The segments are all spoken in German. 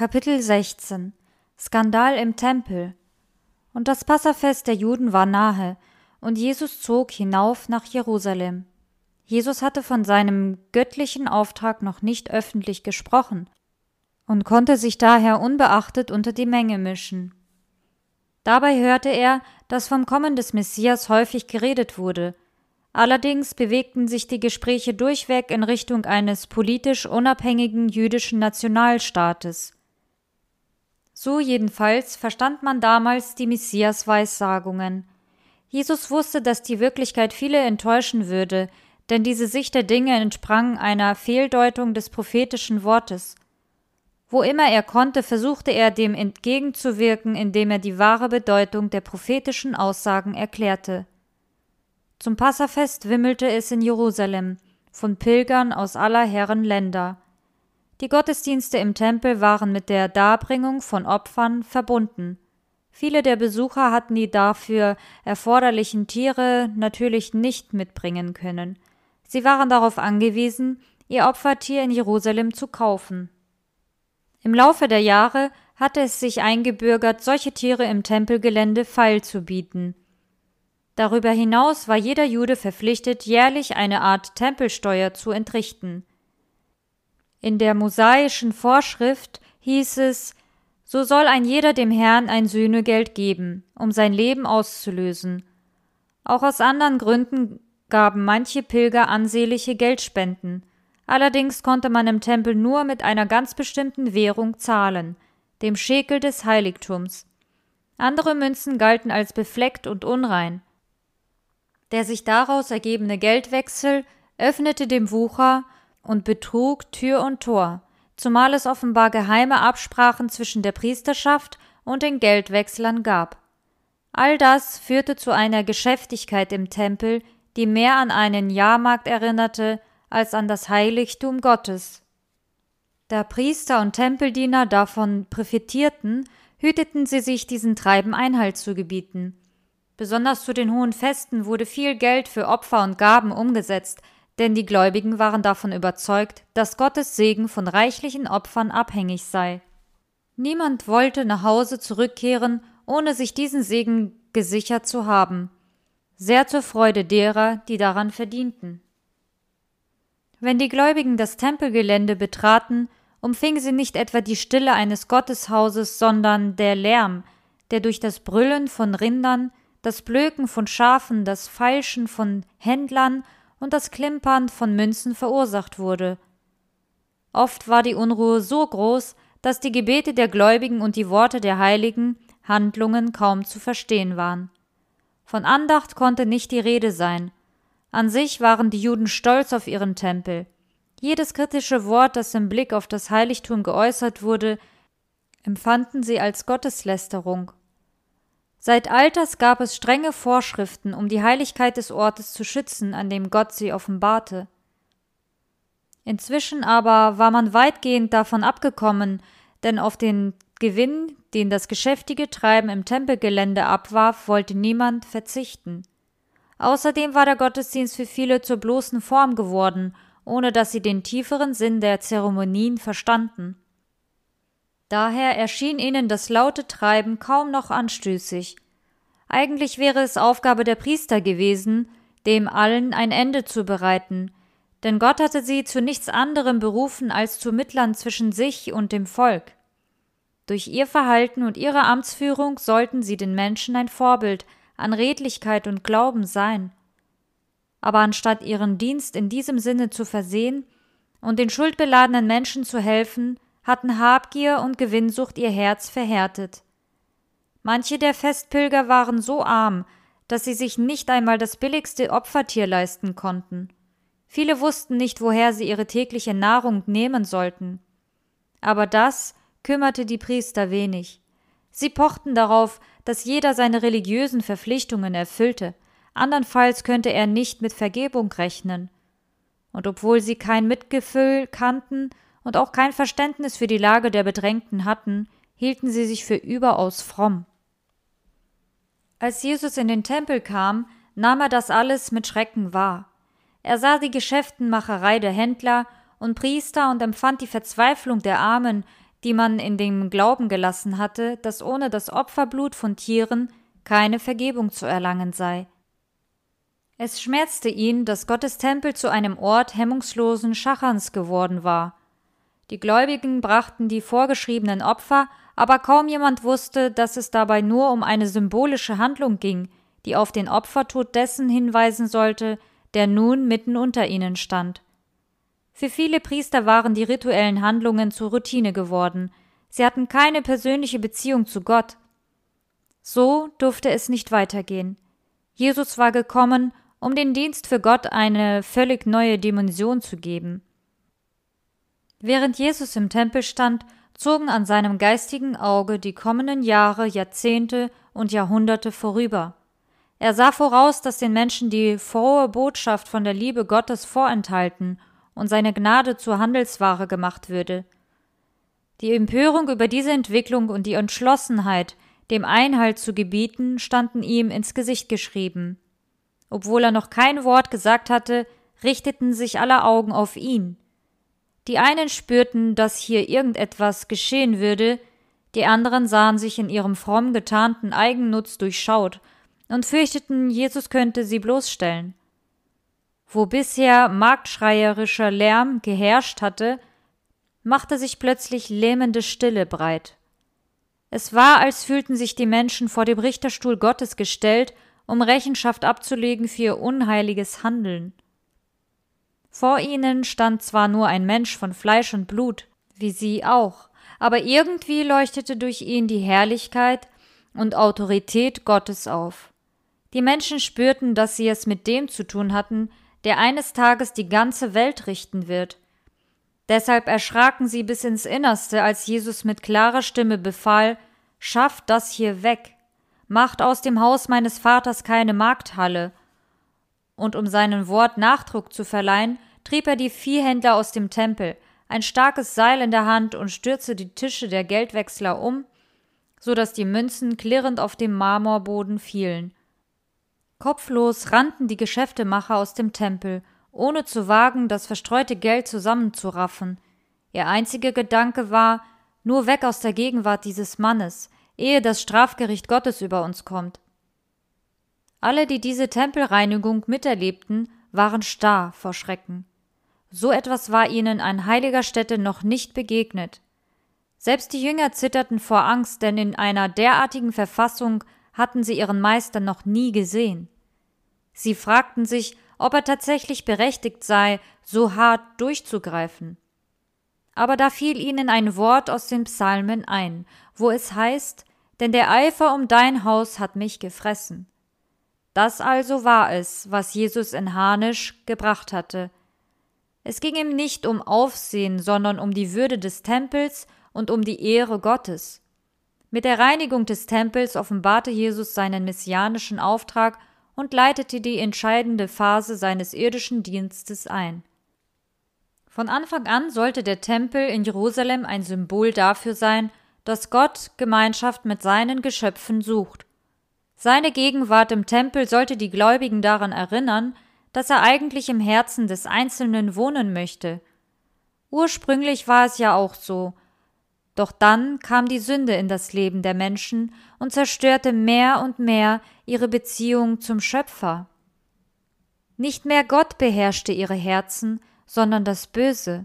Kapitel 16 Skandal im Tempel Und das Passafest der Juden war nahe, und Jesus zog hinauf nach Jerusalem. Jesus hatte von seinem göttlichen Auftrag noch nicht öffentlich gesprochen und konnte sich daher unbeachtet unter die Menge mischen. Dabei hörte er, dass vom Kommen des Messias häufig geredet wurde. Allerdings bewegten sich die Gespräche durchweg in Richtung eines politisch unabhängigen jüdischen Nationalstaates. So jedenfalls verstand man damals die Messias-Weissagungen. Jesus wusste, dass die Wirklichkeit viele enttäuschen würde, denn diese Sicht der Dinge entsprang einer Fehldeutung des prophetischen Wortes. Wo immer er konnte, versuchte er dem entgegenzuwirken, indem er die wahre Bedeutung der prophetischen Aussagen erklärte. Zum Passafest wimmelte es in Jerusalem von Pilgern aus aller Herren Länder. Die Gottesdienste im Tempel waren mit der Darbringung von Opfern verbunden. Viele der Besucher hatten die dafür erforderlichen Tiere natürlich nicht mitbringen können. Sie waren darauf angewiesen, ihr Opfertier in Jerusalem zu kaufen. Im Laufe der Jahre hatte es sich eingebürgert, solche Tiere im Tempelgelände feilzubieten. Darüber hinaus war jeder Jude verpflichtet, jährlich eine Art Tempelsteuer zu entrichten. In der mosaischen Vorschrift hieß es, so soll ein jeder dem Herrn ein Sühnegeld geben, um sein Leben auszulösen. Auch aus anderen Gründen gaben manche Pilger ansehnliche Geldspenden. Allerdings konnte man im Tempel nur mit einer ganz bestimmten Währung zahlen, dem Schekel des Heiligtums. Andere Münzen galten als befleckt und unrein. Der sich daraus ergebene Geldwechsel öffnete dem Wucher und betrug Tür und Tor, zumal es offenbar geheime Absprachen zwischen der Priesterschaft und den Geldwechslern gab. All das führte zu einer Geschäftigkeit im Tempel, die mehr an einen Jahrmarkt erinnerte als an das Heiligtum Gottes. Da Priester und Tempeldiener davon profitierten, hüteten sie sich diesen Treiben Einhalt zu gebieten. Besonders zu den hohen Festen wurde viel Geld für Opfer und Gaben umgesetzt, denn die Gläubigen waren davon überzeugt, dass Gottes Segen von reichlichen Opfern abhängig sei. Niemand wollte nach Hause zurückkehren, ohne sich diesen Segen gesichert zu haben, sehr zur Freude derer, die daran verdienten. Wenn die Gläubigen das Tempelgelände betraten, umfing sie nicht etwa die Stille eines Gotteshauses, sondern der Lärm, der durch das Brüllen von Rindern, das Blöken von Schafen, das Feilschen von Händlern und das Klimpern von Münzen verursacht wurde. Oft war die Unruhe so groß, dass die Gebete der Gläubigen und die Worte der Heiligen Handlungen kaum zu verstehen waren. Von Andacht konnte nicht die Rede sein. An sich waren die Juden stolz auf ihren Tempel. Jedes kritische Wort, das im Blick auf das Heiligtum geäußert wurde, empfanden sie als Gotteslästerung. Seit Alters gab es strenge Vorschriften, um die Heiligkeit des Ortes zu schützen, an dem Gott sie offenbarte. Inzwischen aber war man weitgehend davon abgekommen, denn auf den Gewinn, den das geschäftige Treiben im Tempelgelände abwarf, wollte niemand verzichten. Außerdem war der Gottesdienst für viele zur bloßen Form geworden, ohne dass sie den tieferen Sinn der Zeremonien verstanden. Daher erschien ihnen das laute Treiben kaum noch anstößig. Eigentlich wäre es Aufgabe der Priester gewesen, dem allen ein Ende zu bereiten, denn Gott hatte sie zu nichts anderem berufen als zu Mittlern zwischen sich und dem Volk. Durch ihr Verhalten und ihre Amtsführung sollten sie den Menschen ein Vorbild an Redlichkeit und Glauben sein. Aber anstatt ihren Dienst in diesem Sinne zu versehen und den schuldbeladenen Menschen zu helfen, hatten Habgier und Gewinnsucht ihr Herz verhärtet. Manche der Festpilger waren so arm, dass sie sich nicht einmal das billigste Opfertier leisten konnten. Viele wussten nicht, woher sie ihre tägliche Nahrung nehmen sollten. Aber das kümmerte die Priester wenig. Sie pochten darauf, dass jeder seine religiösen Verpflichtungen erfüllte, andernfalls könnte er nicht mit Vergebung rechnen. Und obwohl sie kein Mitgefühl kannten und auch kein Verständnis für die Lage der Bedrängten hatten, hielten sie sich für überaus fromm. Als Jesus in den Tempel kam, nahm er das alles mit Schrecken wahr. Er sah die Geschäftenmacherei der Händler und Priester und empfand die Verzweiflung der Armen, die man in dem Glauben gelassen hatte, dass ohne das Opferblut von Tieren keine Vergebung zu erlangen sei. Es schmerzte ihn, dass Gottes Tempel zu einem Ort hemmungslosen Schacherns geworden war. Die Gläubigen brachten die vorgeschriebenen Opfer, aber kaum jemand wusste, dass es dabei nur um eine symbolische Handlung ging, die auf den Opfertod dessen hinweisen sollte, der nun mitten unter ihnen stand. Für viele Priester waren die rituellen Handlungen zur Routine geworden, sie hatten keine persönliche Beziehung zu Gott. So durfte es nicht weitergehen. Jesus war gekommen, um den Dienst für Gott eine völlig neue Dimension zu geben. Während Jesus im Tempel stand, zogen an seinem geistigen Auge die kommenden Jahre, Jahrzehnte und Jahrhunderte vorüber. Er sah voraus, dass den Menschen die frohe Botschaft von der Liebe Gottes vorenthalten und seine Gnade zur Handelsware gemacht würde. Die Empörung über diese Entwicklung und die Entschlossenheit, dem Einhalt zu gebieten, standen ihm ins Gesicht geschrieben. Obwohl er noch kein Wort gesagt hatte, richteten sich alle Augen auf ihn. Die einen spürten, dass hier irgendetwas geschehen würde, die anderen sahen sich in ihrem fromm getarnten Eigennutz durchschaut und fürchteten, Jesus könnte sie bloßstellen. Wo bisher marktschreierischer Lärm geherrscht hatte, machte sich plötzlich lähmende Stille breit. Es war, als fühlten sich die Menschen vor dem Richterstuhl Gottes gestellt, um Rechenschaft abzulegen für ihr unheiliges Handeln. Vor ihnen stand zwar nur ein Mensch von Fleisch und Blut, wie sie auch, aber irgendwie leuchtete durch ihn die Herrlichkeit und Autorität Gottes auf. Die Menschen spürten, dass sie es mit dem zu tun hatten, der eines Tages die ganze Welt richten wird. Deshalb erschraken sie bis ins Innerste, als Jesus mit klarer Stimme befahl, Schafft das hier weg, macht aus dem Haus meines Vaters keine Markthalle. Und um seinem Wort Nachdruck zu verleihen, trieb er die Viehhändler aus dem Tempel, ein starkes Seil in der Hand und stürzte die Tische der Geldwechsler um, so dass die Münzen klirrend auf dem Marmorboden fielen. Kopflos rannten die Geschäftemacher aus dem Tempel, ohne zu wagen, das verstreute Geld zusammenzuraffen. Ihr einziger Gedanke war, nur weg aus der Gegenwart dieses Mannes, ehe das Strafgericht Gottes über uns kommt. Alle, die diese Tempelreinigung miterlebten, waren starr vor Schrecken. So etwas war ihnen an heiliger Stätte noch nicht begegnet. Selbst die Jünger zitterten vor Angst, denn in einer derartigen Verfassung hatten sie ihren Meister noch nie gesehen. Sie fragten sich, ob er tatsächlich berechtigt sei, so hart durchzugreifen. Aber da fiel ihnen ein Wort aus den Psalmen ein, wo es heißt, denn der Eifer um dein Haus hat mich gefressen. Das also war es, was Jesus in Harnisch gebracht hatte. Es ging ihm nicht um Aufsehen, sondern um die Würde des Tempels und um die Ehre Gottes. Mit der Reinigung des Tempels offenbarte Jesus seinen messianischen Auftrag und leitete die entscheidende Phase seines irdischen Dienstes ein. Von Anfang an sollte der Tempel in Jerusalem ein Symbol dafür sein, dass Gott Gemeinschaft mit seinen Geschöpfen sucht. Seine Gegenwart im Tempel sollte die Gläubigen daran erinnern, dass er eigentlich im Herzen des Einzelnen wohnen möchte. Ursprünglich war es ja auch so, doch dann kam die Sünde in das Leben der Menschen und zerstörte mehr und mehr ihre Beziehung zum Schöpfer. Nicht mehr Gott beherrschte ihre Herzen, sondern das Böse.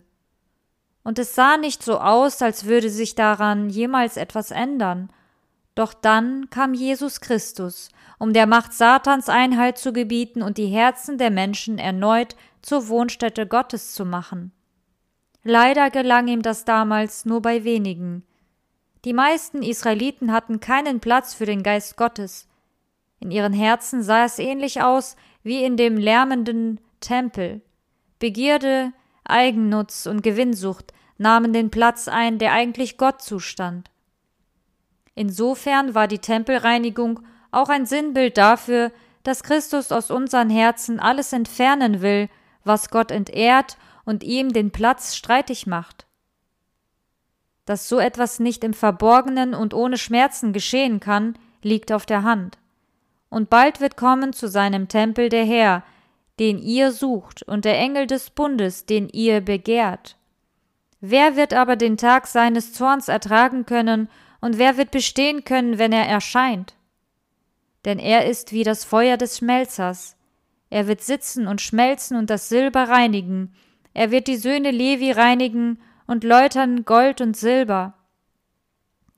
Und es sah nicht so aus, als würde sich daran jemals etwas ändern. Doch dann kam Jesus Christus, um der Macht Satans Einhalt zu gebieten und die Herzen der Menschen erneut zur Wohnstätte Gottes zu machen. Leider gelang ihm das damals nur bei wenigen. Die meisten Israeliten hatten keinen Platz für den Geist Gottes. In ihren Herzen sah es ähnlich aus wie in dem lärmenden Tempel. Begierde, Eigennutz und Gewinnsucht nahmen den Platz ein, der eigentlich Gott zustand. Insofern war die Tempelreinigung auch ein Sinnbild dafür, dass Christus aus unseren Herzen alles entfernen will, was Gott entehrt und ihm den Platz streitig macht. Dass so etwas nicht im Verborgenen und ohne Schmerzen geschehen kann, liegt auf der Hand. Und bald wird kommen zu seinem Tempel der Herr, den ihr sucht, und der Engel des Bundes, den ihr begehrt. Wer wird aber den Tag seines Zorns ertragen können, und wer wird bestehen können, wenn er erscheint? Denn er ist wie das Feuer des Schmelzers. Er wird sitzen und schmelzen und das Silber reinigen. Er wird die Söhne Levi reinigen und läutern Gold und Silber.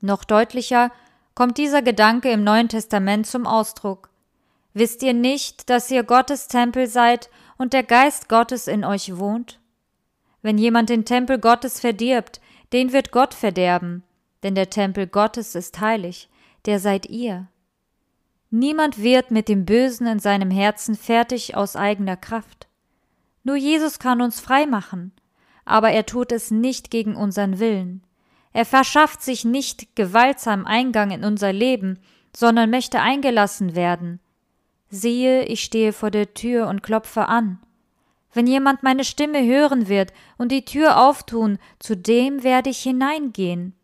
Noch deutlicher kommt dieser Gedanke im Neuen Testament zum Ausdruck. Wisst ihr nicht, dass ihr Gottes Tempel seid und der Geist Gottes in euch wohnt? Wenn jemand den Tempel Gottes verdirbt, den wird Gott verderben, denn der Tempel Gottes ist heilig, der seid ihr. Niemand wird mit dem Bösen in seinem Herzen fertig aus eigener Kraft. Nur Jesus kann uns frei machen, aber er tut es nicht gegen unseren Willen. Er verschafft sich nicht gewaltsam Eingang in unser Leben, sondern möchte eingelassen werden. Siehe, ich stehe vor der Tür und klopfe an. Wenn jemand meine Stimme hören wird und die Tür auftun, zu dem werde ich hineingehen.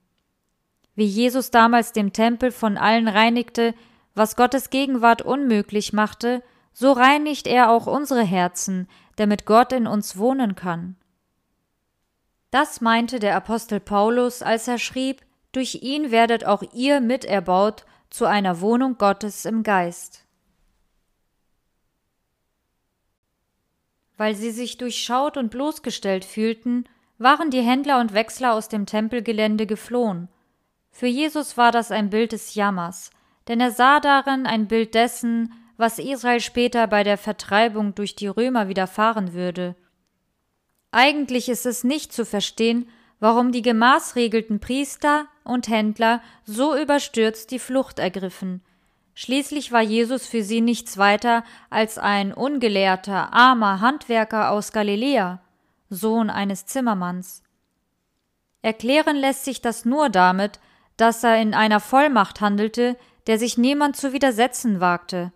Wie Jesus damals dem Tempel von allen reinigte, was Gottes Gegenwart unmöglich machte, so reinigt er auch unsere Herzen, damit Gott in uns wohnen kann. Das meinte der Apostel Paulus, als er schrieb, durch ihn werdet auch ihr miterbaut zu einer Wohnung Gottes im Geist. Weil sie sich durchschaut und bloßgestellt fühlten, waren die Händler und Wechsler aus dem Tempelgelände geflohen. Für Jesus war das ein Bild des Jammers, denn er sah darin ein Bild dessen, was Israel später bei der Vertreibung durch die Römer widerfahren würde. Eigentlich ist es nicht zu verstehen, warum die gemaßregelten Priester und Händler so überstürzt die Flucht ergriffen. Schließlich war Jesus für sie nichts weiter als ein ungelehrter, armer Handwerker aus Galiläa, Sohn eines Zimmermanns. Erklären lässt sich das nur damit, dass er in einer Vollmacht handelte, der sich niemand zu widersetzen wagte.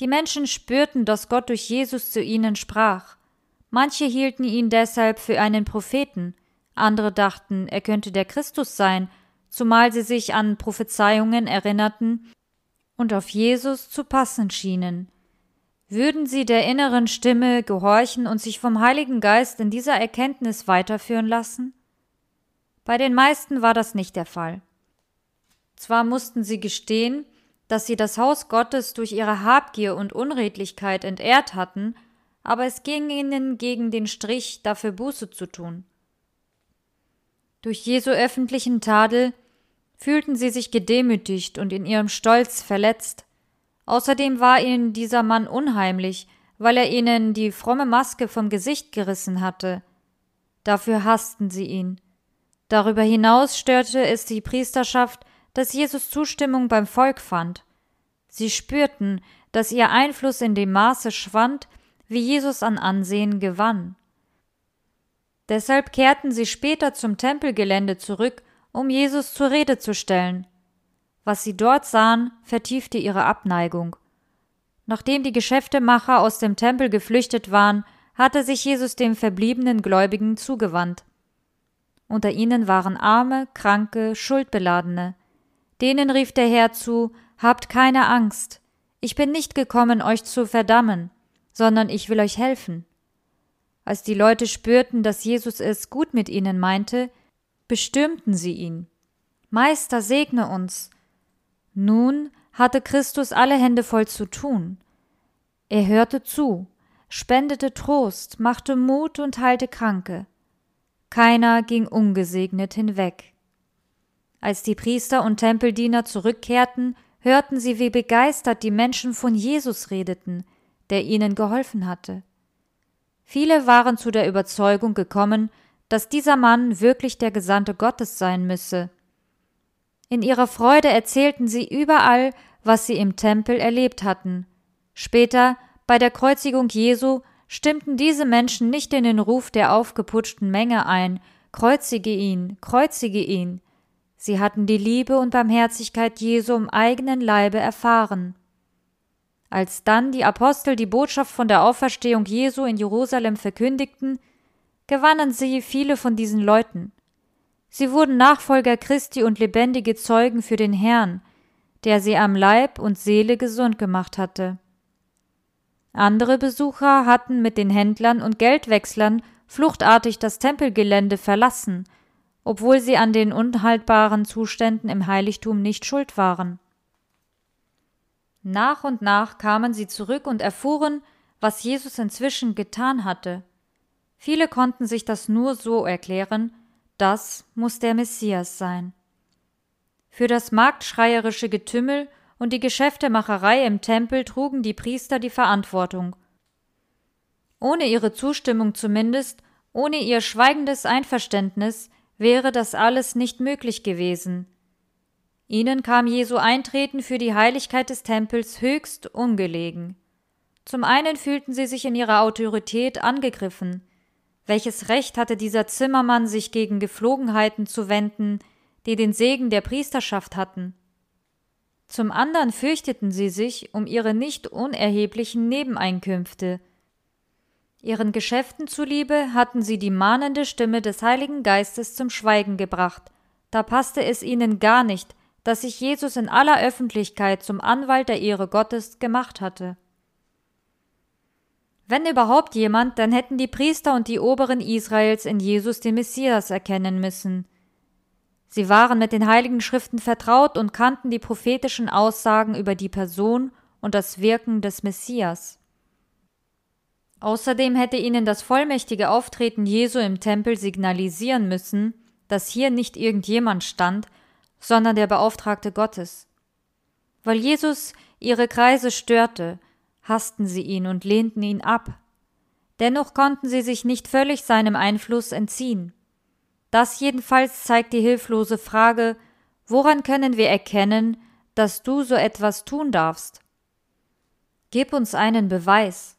Die Menschen spürten, dass Gott durch Jesus zu ihnen sprach. Manche hielten ihn deshalb für einen Propheten, andere dachten, er könnte der Christus sein, zumal sie sich an Prophezeiungen erinnerten und auf Jesus zu passen schienen. Würden sie der inneren Stimme gehorchen und sich vom Heiligen Geist in dieser Erkenntnis weiterführen lassen? Bei den meisten war das nicht der Fall. Zwar mussten sie gestehen, dass sie das Haus Gottes durch ihre Habgier und Unredlichkeit entehrt hatten, aber es ging ihnen gegen den Strich, dafür Buße zu tun. Durch Jesu öffentlichen Tadel fühlten sie sich gedemütigt und in ihrem Stolz verletzt. Außerdem war ihnen dieser Mann unheimlich, weil er ihnen die fromme Maske vom Gesicht gerissen hatte. Dafür hassten sie ihn. Darüber hinaus störte es die Priesterschaft, dass Jesus Zustimmung beim Volk fand. Sie spürten, dass ihr Einfluss in dem Maße schwand, wie Jesus an Ansehen gewann. Deshalb kehrten sie später zum Tempelgelände zurück, um Jesus zur Rede zu stellen. Was sie dort sahen, vertiefte ihre Abneigung. Nachdem die Geschäftemacher aus dem Tempel geflüchtet waren, hatte sich Jesus dem verbliebenen Gläubigen zugewandt. Unter ihnen waren Arme, Kranke, Schuldbeladene. Denen rief der Herr zu, Habt keine Angst, ich bin nicht gekommen, euch zu verdammen, sondern ich will euch helfen. Als die Leute spürten, dass Jesus es gut mit ihnen meinte, bestürmten sie ihn. Meister, segne uns. Nun hatte Christus alle Hände voll zu tun. Er hörte zu, spendete Trost, machte Mut und heilte Kranke. Keiner ging ungesegnet hinweg. Als die Priester und Tempeldiener zurückkehrten, hörten sie, wie begeistert die Menschen von Jesus redeten, der ihnen geholfen hatte. Viele waren zu der Überzeugung gekommen, dass dieser Mann wirklich der Gesandte Gottes sein müsse. In ihrer Freude erzählten sie überall, was sie im Tempel erlebt hatten. Später, bei der Kreuzigung Jesu, stimmten diese Menschen nicht in den Ruf der aufgeputschten Menge ein, Kreuzige ihn, kreuzige ihn. Sie hatten die Liebe und Barmherzigkeit Jesu im eigenen Leibe erfahren. Als dann die Apostel die Botschaft von der Auferstehung Jesu in Jerusalem verkündigten, gewannen sie viele von diesen Leuten. Sie wurden Nachfolger Christi und lebendige Zeugen für den Herrn, der sie am Leib und Seele gesund gemacht hatte. Andere Besucher hatten mit den Händlern und Geldwechslern fluchtartig das Tempelgelände verlassen, obwohl sie an den unhaltbaren Zuständen im Heiligtum nicht schuld waren. Nach und nach kamen sie zurück und erfuhren, was Jesus inzwischen getan hatte. Viele konnten sich das nur so erklären, das muss der Messias sein. Für das marktschreierische Getümmel und die Geschäftemacherei im Tempel trugen die Priester die Verantwortung. Ohne ihre Zustimmung zumindest, ohne ihr schweigendes Einverständnis wäre das alles nicht möglich gewesen. Ihnen kam Jesu Eintreten für die Heiligkeit des Tempels höchst ungelegen. Zum einen fühlten sie sich in ihrer Autorität angegriffen. Welches Recht hatte dieser Zimmermann, sich gegen Geflogenheiten zu wenden, die den Segen der Priesterschaft hatten? Zum anderen fürchteten sie sich um ihre nicht unerheblichen Nebeneinkünfte. Ihren Geschäften zuliebe hatten sie die mahnende Stimme des Heiligen Geistes zum Schweigen gebracht. Da passte es ihnen gar nicht, dass sich Jesus in aller Öffentlichkeit zum Anwalt der Ehre Gottes gemacht hatte. Wenn überhaupt jemand, dann hätten die Priester und die Oberen Israels in Jesus den Messias erkennen müssen. Sie waren mit den heiligen Schriften vertraut und kannten die prophetischen Aussagen über die Person und das Wirken des Messias. Außerdem hätte ihnen das vollmächtige Auftreten Jesu im Tempel signalisieren müssen, dass hier nicht irgendjemand stand, sondern der Beauftragte Gottes. Weil Jesus ihre Kreise störte, hassten sie ihn und lehnten ihn ab. Dennoch konnten sie sich nicht völlig seinem Einfluss entziehen. Das jedenfalls zeigt die hilflose Frage, woran können wir erkennen, dass du so etwas tun darfst? Gib uns einen Beweis.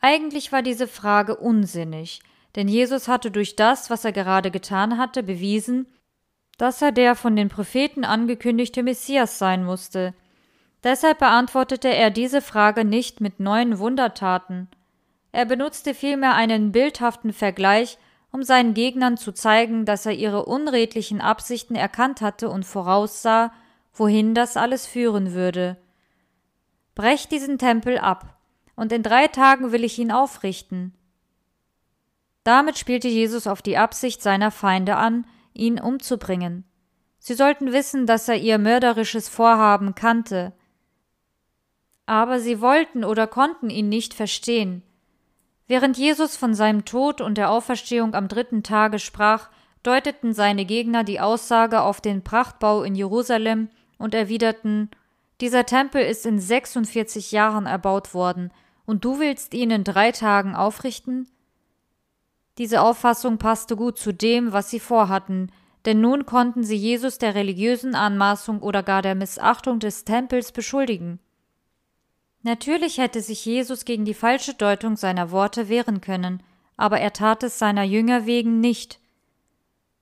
Eigentlich war diese Frage unsinnig, denn Jesus hatte durch das, was er gerade getan hatte, bewiesen, dass er der von den Propheten angekündigte Messias sein musste. Deshalb beantwortete er diese Frage nicht mit neuen Wundertaten. Er benutzte vielmehr einen bildhaften Vergleich, um seinen Gegnern zu zeigen, dass er ihre unredlichen Absichten erkannt hatte und voraussah, wohin das alles führen würde. Brecht diesen Tempel ab, und in drei Tagen will ich ihn aufrichten. Damit spielte Jesus auf die Absicht seiner Feinde an, ihn umzubringen. Sie sollten wissen, dass er ihr mörderisches Vorhaben kannte. Aber sie wollten oder konnten ihn nicht verstehen. Während Jesus von seinem Tod und der Auferstehung am dritten Tage sprach, deuteten seine Gegner die Aussage auf den Prachtbau in Jerusalem und erwiderten Dieser Tempel ist in 46 Jahren erbaut worden, und du willst ihn in drei Tagen aufrichten? Diese Auffassung passte gut zu dem, was sie vorhatten, denn nun konnten sie Jesus der religiösen Anmaßung oder gar der Missachtung des Tempels beschuldigen. Natürlich hätte sich Jesus gegen die falsche Deutung seiner Worte wehren können, aber er tat es seiner Jünger wegen nicht.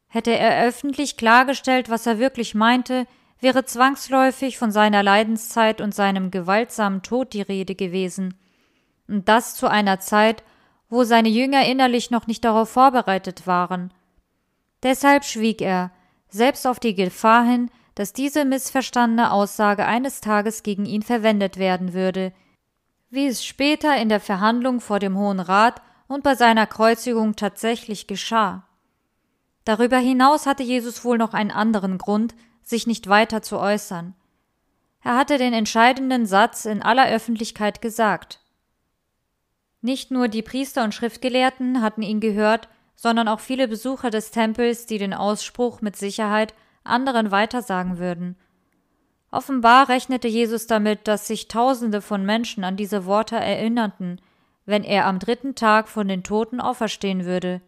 Hätte er öffentlich klargestellt, was er wirklich meinte, wäre zwangsläufig von seiner Leidenszeit und seinem gewaltsamen Tod die Rede gewesen. Und das zu einer Zeit, wo seine Jünger innerlich noch nicht darauf vorbereitet waren. Deshalb schwieg er, selbst auf die Gefahr hin, dass diese missverstandene Aussage eines Tages gegen ihn verwendet werden würde, wie es später in der Verhandlung vor dem Hohen Rat und bei seiner Kreuzigung tatsächlich geschah. Darüber hinaus hatte Jesus wohl noch einen anderen Grund, sich nicht weiter zu äußern. Er hatte den entscheidenden Satz in aller Öffentlichkeit gesagt. Nicht nur die Priester und Schriftgelehrten hatten ihn gehört, sondern auch viele Besucher des Tempels, die den Ausspruch mit Sicherheit anderen weitersagen würden. Offenbar rechnete Jesus damit, dass sich Tausende von Menschen an diese Worte erinnerten, wenn er am dritten Tag von den Toten auferstehen würde.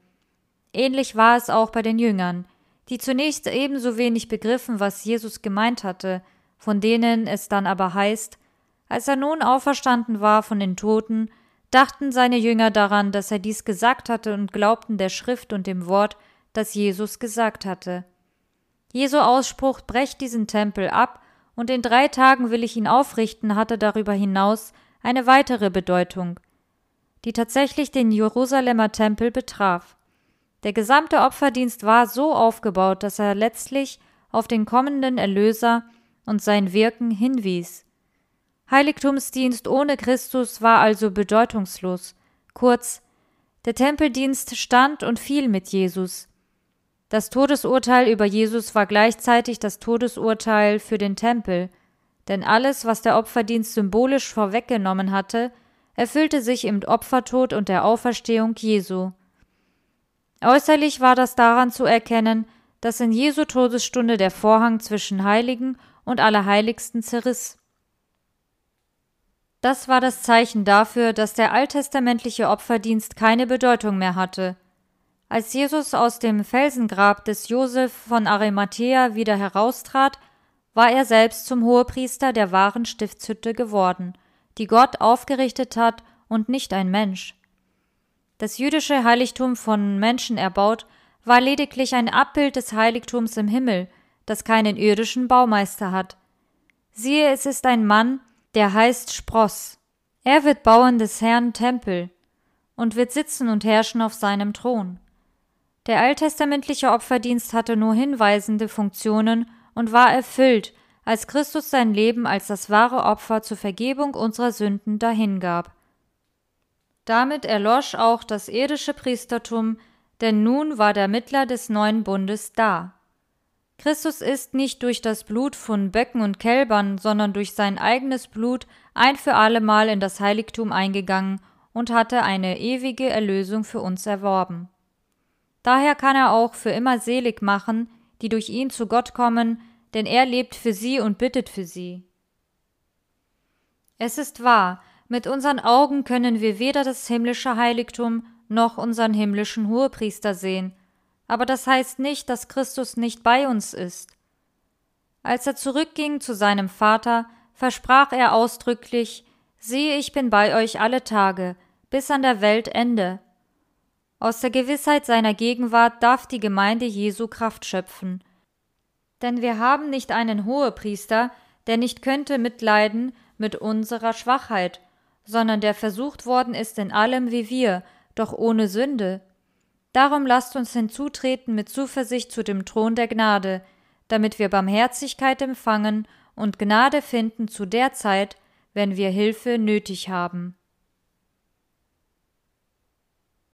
Ähnlich war es auch bei den Jüngern, die zunächst ebenso wenig begriffen, was Jesus gemeint hatte, von denen es dann aber heißt, als er nun auferstanden war von den Toten, dachten seine Jünger daran, dass er dies gesagt hatte und glaubten der Schrift und dem Wort, das Jesus gesagt hatte. Jesu Ausspruch brecht diesen Tempel ab und in drei Tagen will ich ihn aufrichten, hatte darüber hinaus eine weitere Bedeutung, die tatsächlich den Jerusalemer Tempel betraf. Der gesamte Opferdienst war so aufgebaut, dass er letztlich auf den kommenden Erlöser und sein Wirken hinwies. Heiligtumsdienst ohne Christus war also bedeutungslos. Kurz, Der Tempeldienst stand und fiel mit Jesus. Das Todesurteil über Jesus war gleichzeitig das Todesurteil für den Tempel, denn alles, was der Opferdienst symbolisch vorweggenommen hatte, erfüllte sich im Opfertod und der Auferstehung Jesu. Äußerlich war das daran zu erkennen, dass in Jesu Todesstunde der Vorhang zwischen Heiligen und Allerheiligsten zerriss. Das war das Zeichen dafür, dass der alttestamentliche Opferdienst keine Bedeutung mehr hatte. Als Jesus aus dem Felsengrab des Josef von Arimathea wieder heraustrat, war er selbst zum Hohepriester der wahren Stiftshütte geworden – die Gott aufgerichtet hat und nicht ein Mensch. Das jüdische Heiligtum von Menschen erbaut war lediglich ein Abbild des Heiligtums im Himmel, das keinen irdischen Baumeister hat. Siehe, es ist ein Mann, der heißt Spross. Er wird bauen des Herrn Tempel und wird sitzen und herrschen auf seinem Thron. Der alttestamentliche Opferdienst hatte nur hinweisende Funktionen und war erfüllt als Christus sein Leben als das wahre Opfer zur Vergebung unserer Sünden dahingab. Damit erlosch auch das irdische Priestertum, denn nun war der Mittler des neuen Bundes da. Christus ist nicht durch das Blut von Böcken und Kälbern, sondern durch sein eigenes Blut ein für allemal in das Heiligtum eingegangen und hatte eine ewige Erlösung für uns erworben. Daher kann er auch für immer selig machen, die durch ihn zu Gott kommen, denn er lebt für sie und bittet für sie. Es ist wahr, mit unseren Augen können wir weder das himmlische Heiligtum noch unseren himmlischen Hohepriester sehen, aber das heißt nicht, dass Christus nicht bei uns ist. Als er zurückging zu seinem Vater, versprach er ausdrücklich Siehe, ich bin bei euch alle Tage, bis an der Welt Ende. Aus der Gewissheit seiner Gegenwart darf die Gemeinde Jesu Kraft schöpfen, denn wir haben nicht einen Hohepriester, der nicht könnte mitleiden mit unserer Schwachheit, sondern der versucht worden ist in allem wie wir, doch ohne Sünde. Darum lasst uns hinzutreten mit Zuversicht zu dem Thron der Gnade, damit wir Barmherzigkeit empfangen und Gnade finden zu der Zeit, wenn wir Hilfe nötig haben.